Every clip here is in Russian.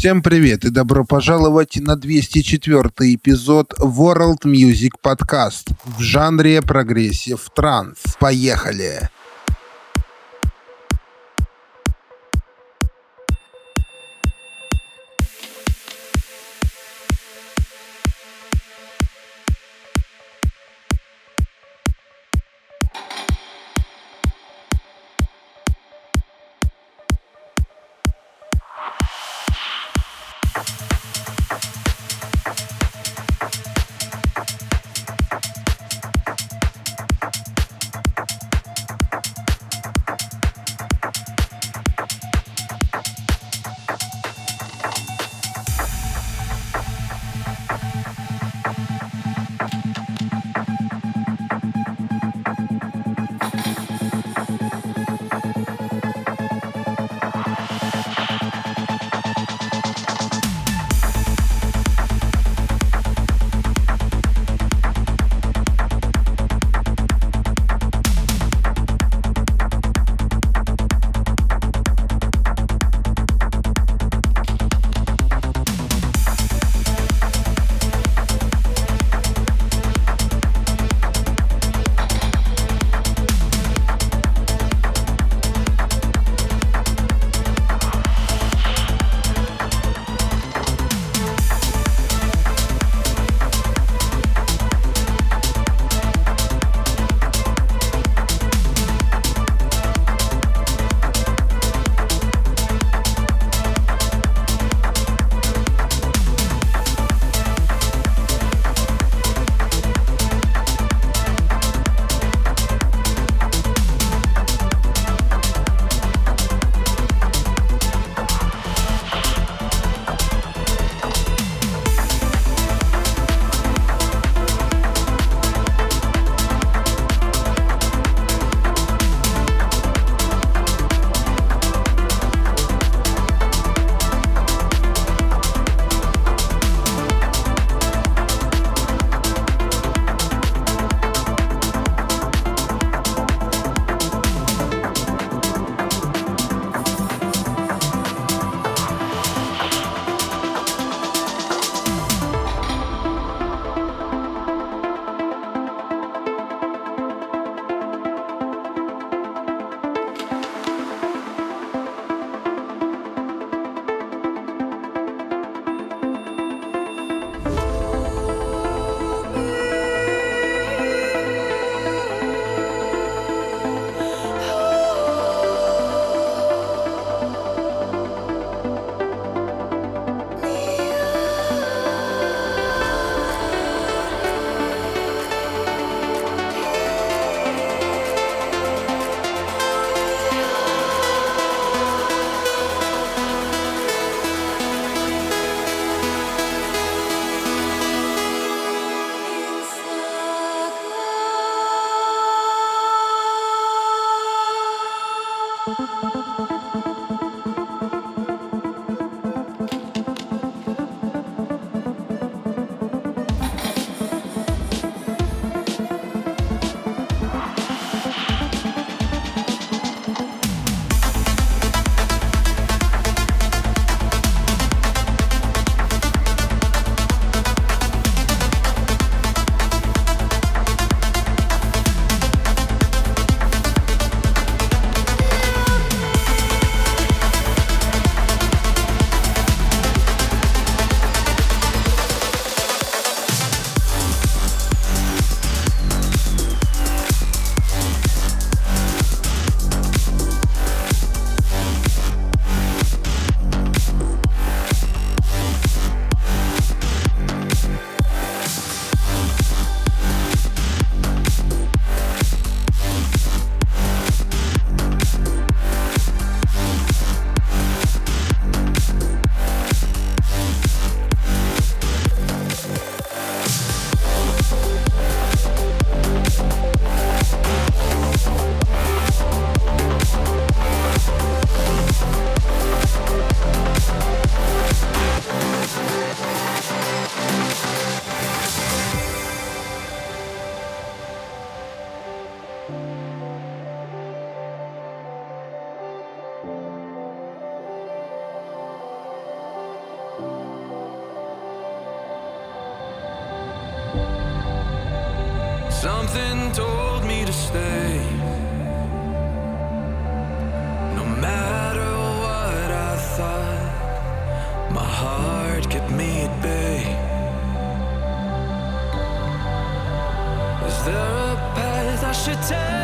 Всем привет и добро пожаловать на 204 эпизод World Music Podcast в жанре progressive trance. Поехали! Something told me to stay. No matter what I thought, my heart kept me at bay. Is there a path I should take?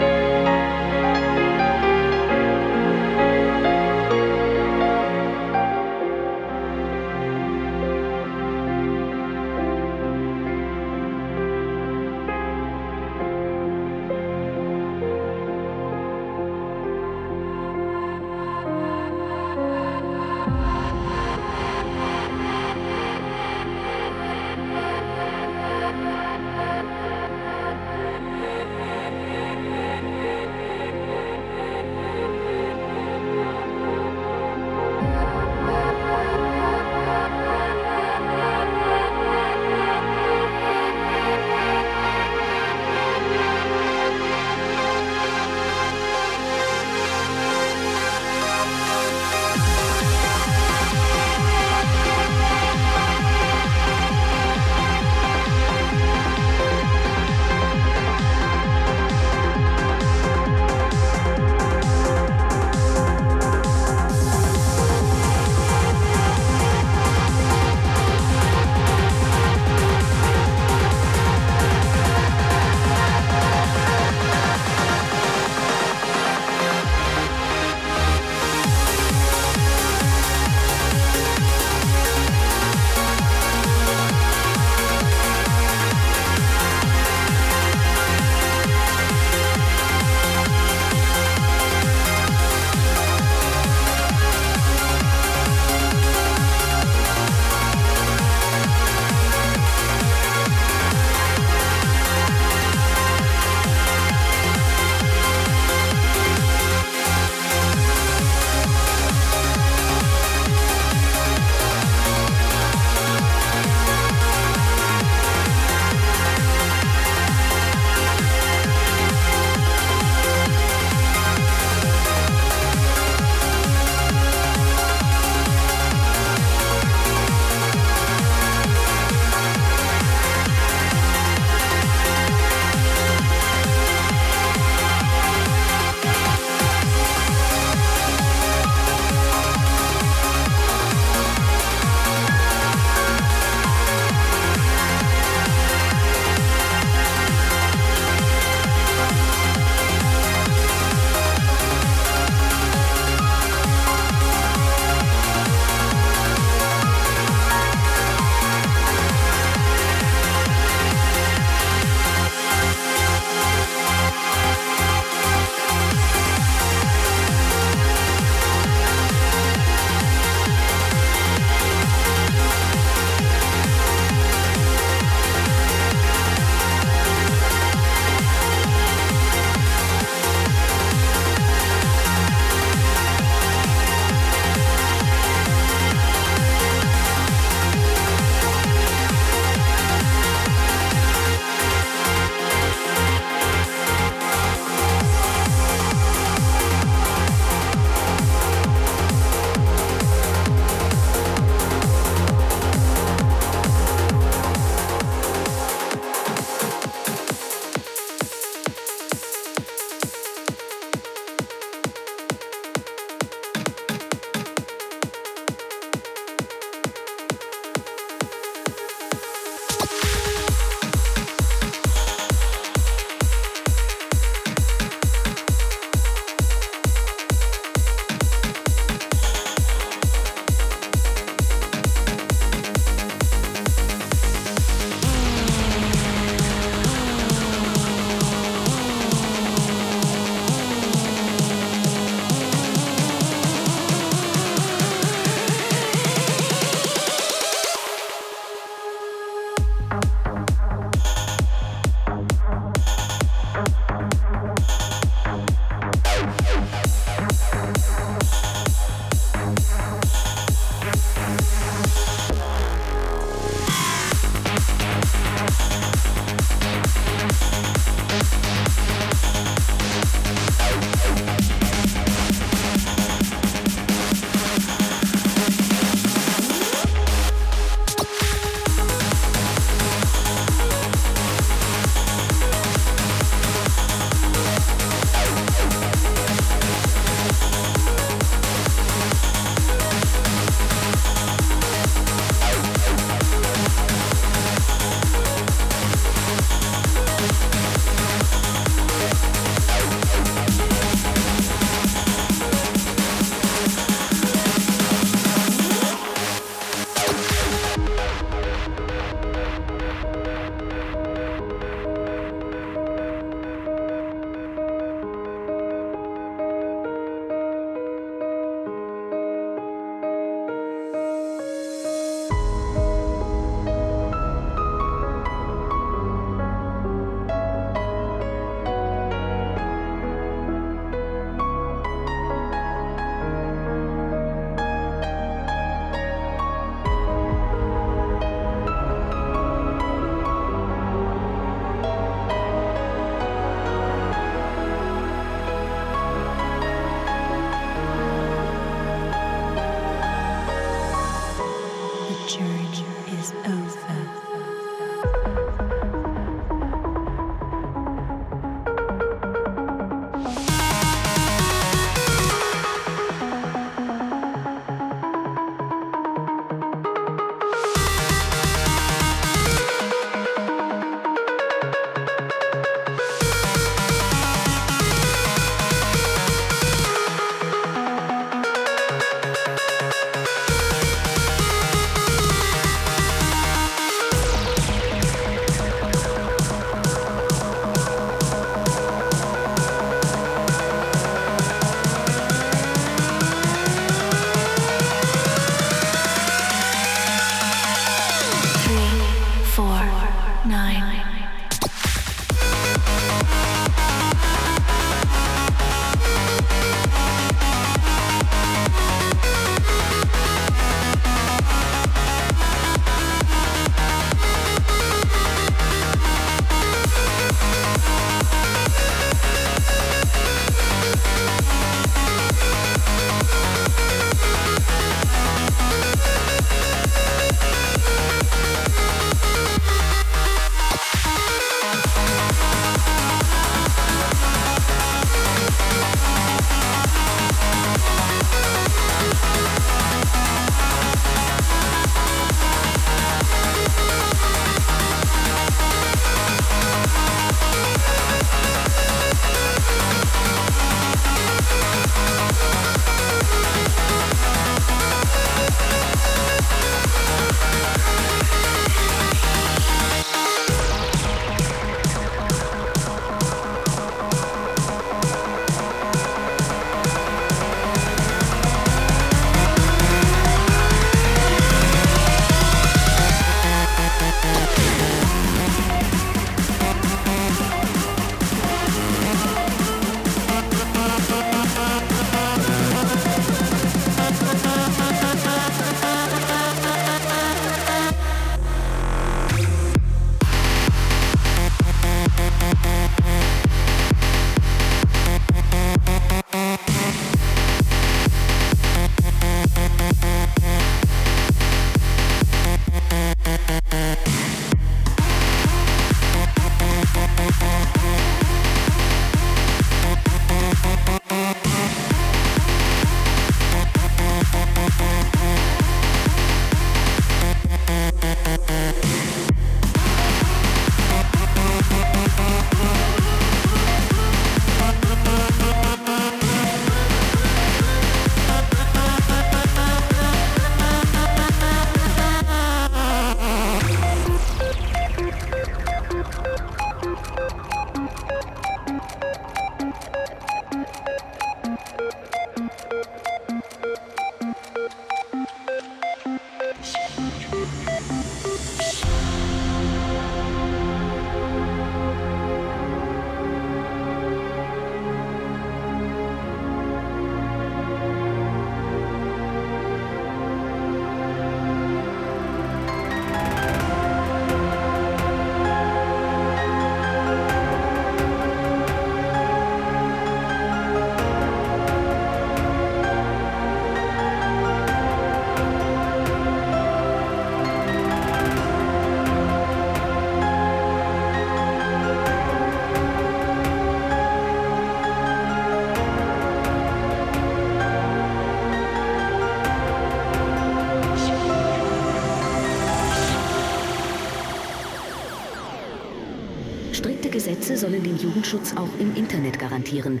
Sollen den Jugendschutz auch im Internet garantieren.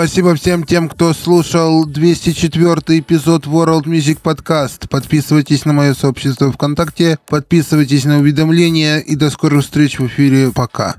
Спасибо всем тем, кто слушал 204 эпизод World Music Podcast. Подписывайтесь на мое сообщество ВКонтакте, подписывайтесь на уведомления и до скорых встреч в эфире. Пока.